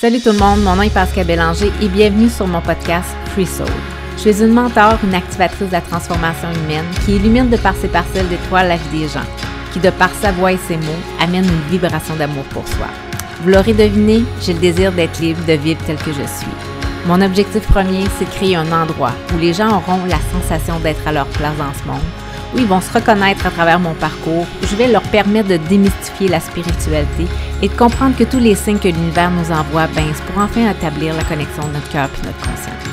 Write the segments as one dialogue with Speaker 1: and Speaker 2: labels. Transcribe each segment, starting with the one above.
Speaker 1: Salut tout le monde, mon nom est Pascal Bélanger et bienvenue sur mon podcast Free Soul. Je suis une mentor, une activatrice de la transformation humaine qui illumine de par ses parcelles d'étoiles la vie des gens, qui de par sa voix et ses mots amène une vibration d'amour pour soi. Vous l'aurez deviné, j'ai le désir d'être libre, de vivre tel que je suis. Mon objectif premier, c'est de créer un endroit où les gens auront la sensation d'être à leur place dans ce monde, où ils vont se reconnaître à travers mon parcours, je vais leur permettre de démystifier la spiritualité et de comprendre que tous les signes que l'univers nous envoie, c'est pour enfin établir la connexion de notre cœur et notre conscience.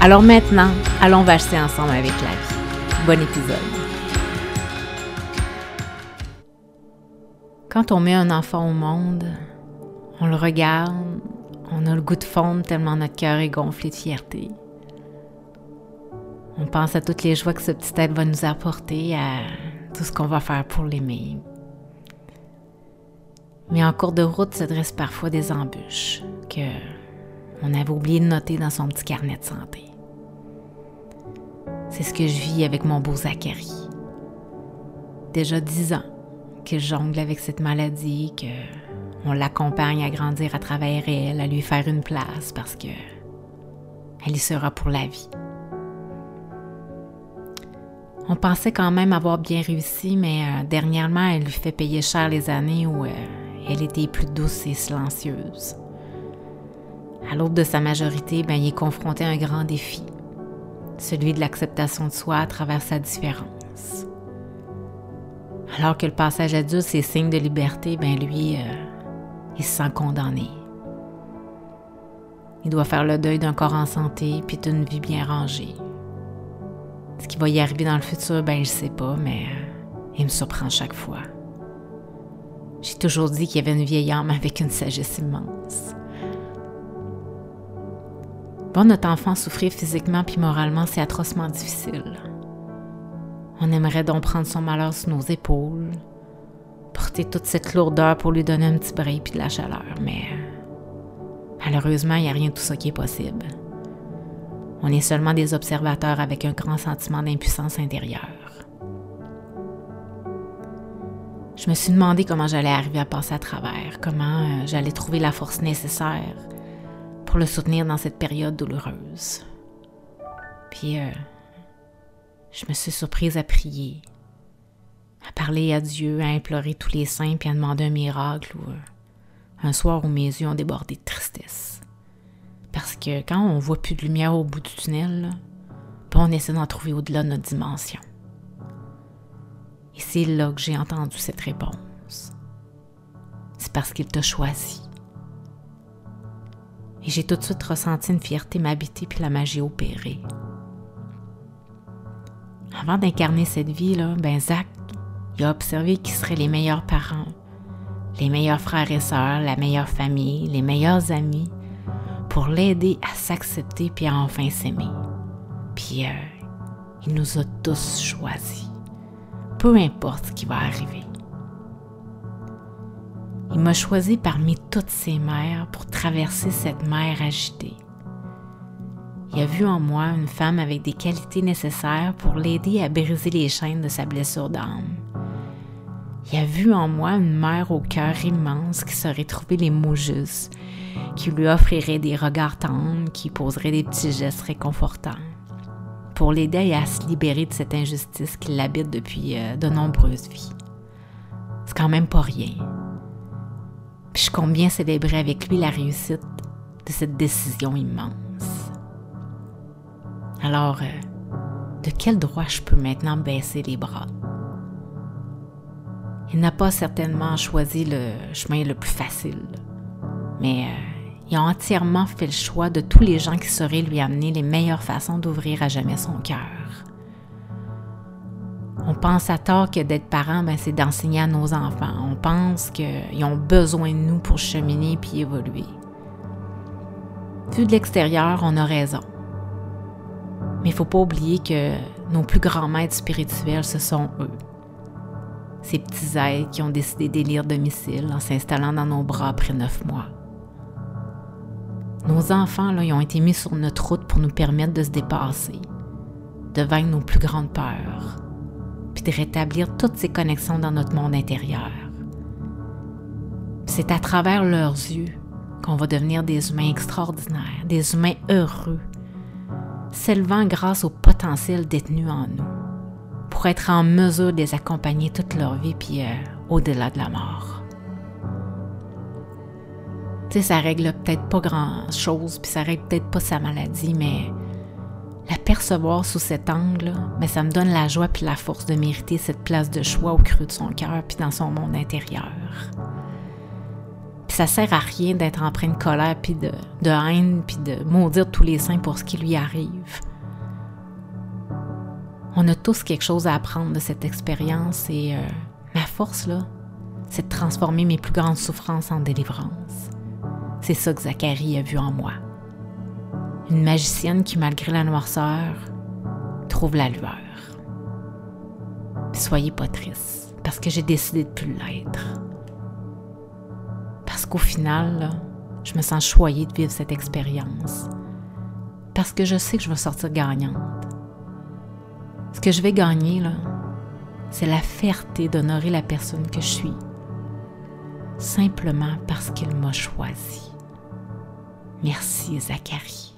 Speaker 1: Alors maintenant, allons vacher ensemble avec la vie. Bon épisode. Quand on met un enfant au monde, on le regarde, on a le goût de fondre tellement notre cœur est gonflé de fierté. On pense à toutes les joies que ce petit être va nous apporter, à tout ce qu'on va faire pour l'aimer. Mais en cours de route se dressent parfois des embûches que on avait oublié de noter dans son petit carnet de santé. C'est ce que je vis avec mon beau Zachary. Déjà dix ans qu'il jongle avec cette maladie, que on l'accompagne à grandir à travers elle, à lui faire une place parce que elle y sera pour la vie. On pensait quand même avoir bien réussi, mais euh, dernièrement, elle lui fait payer cher les années où euh, elle était plus douce et silencieuse. À l'aube de sa majorité, ben, il est confronté à un grand défi, celui de l'acceptation de soi à travers sa différence. Alors que le passage adulte, c'est signe de liberté, ben lui, euh, il se sent condamné. Il doit faire le deuil d'un corps en santé puis d'une vie bien rangée. Ce qui va y arriver dans le futur, ben je sais pas, mais euh, il me surprend chaque fois. J'ai toujours dit qu'il y avait une vieille âme avec une sagesse immense. Voir notre enfant souffrir physiquement puis moralement, c'est atrocement difficile. On aimerait donc prendre son malheur sur nos épaules, porter toute cette lourdeur pour lui donner un petit brin puis de la chaleur, mais malheureusement, il n'y a rien de tout ça qui est possible. On est seulement des observateurs avec un grand sentiment d'impuissance intérieure. Je me suis demandé comment j'allais arriver à passer à travers, comment euh, j'allais trouver la force nécessaire pour le soutenir dans cette période douloureuse. Puis, euh, je me suis surprise à prier, à parler à Dieu, à implorer tous les saints, puis à demander un miracle ou euh, un soir où mes yeux ont débordé de tristesse. Parce que quand on voit plus de lumière au bout du tunnel, ben, on essaie d'en trouver au-delà de notre dimension. Et c'est là que j'ai entendu cette réponse. C'est parce qu'il t'a choisi. Et j'ai tout de suite ressenti une fierté m'habiter puis la magie opérer. Avant d'incarner cette vie-là, ben Zach, il a observé qui seraient les meilleurs parents, les meilleurs frères et sœurs, la meilleure famille, les meilleurs amis, pour l'aider à s'accepter puis à enfin s'aimer. Puis euh, il nous a tous choisis, peu importe ce qui va arriver. Il m'a choisi parmi toutes ces mères pour traverser cette mer agitée. Il a vu en moi une femme avec des qualités nécessaires pour l'aider à briser les chaînes de sa blessure d'âme. Il a vu en moi une mère au cœur immense qui saurait trouver les mots justes qui lui offrirait des regards tendres, qui poserait des petits gestes réconfortants, pour l'aider à se libérer de cette injustice qui l'habite depuis euh, de nombreuses vies. C'est quand même pas rien. Puis je compte bien célébrer avec lui la réussite de cette décision immense. Alors, euh, de quel droit je peux maintenant baisser les bras? Il n'a pas certainement choisi le chemin le plus facile, mais euh, il a entièrement fait le choix de tous les gens qui sauraient lui amener les meilleures façons d'ouvrir à jamais son cœur. On pense à tort que d'être parent, ben, c'est d'enseigner à nos enfants. On pense qu'ils ont besoin de nous pour cheminer puis évoluer. Vu de l'extérieur, on a raison. Mais il ne faut pas oublier que nos plus grands maîtres spirituels, ce sont eux. Ces petits êtres qui ont décidé d'élire domicile en s'installant dans nos bras après neuf mois. Nos enfants, ils ont été mis sur notre route pour nous permettre de se dépasser, de vaincre nos plus grandes peurs, puis de rétablir toutes ces connexions dans notre monde intérieur. C'est à travers leurs yeux qu'on va devenir des humains extraordinaires, des humains heureux, s'élevant grâce au potentiel détenu en nous, pour être en mesure de les accompagner toute leur vie, puis euh, au-delà de la mort. Tu sais, ça règle peut-être pas grand-chose, puis ça règle peut-être pas sa maladie, mais la percevoir sous cet angle, mais ça me donne la joie puis la force de mériter cette place de choix au creux de son cœur puis dans son monde intérieur. Puis ça sert à rien d'être empreint de colère puis de, haine puis de maudire tous les saints pour ce qui lui arrive. On a tous quelque chose à apprendre de cette expérience et euh, ma force, là, c'est de transformer mes plus grandes souffrances en délivrance. C'est ça que Zacharie a vu en moi. Une magicienne qui, malgré la noirceur, trouve la lueur. soyez pas triste, parce que j'ai décidé de plus l'être. Parce qu'au final, je me sens choyée de vivre cette expérience. Parce que je sais que je vais sortir gagnante. Ce que je vais gagner, c'est la fierté d'honorer la personne que je suis, simplement parce qu'il m'a choisi. Merci, Zacharie.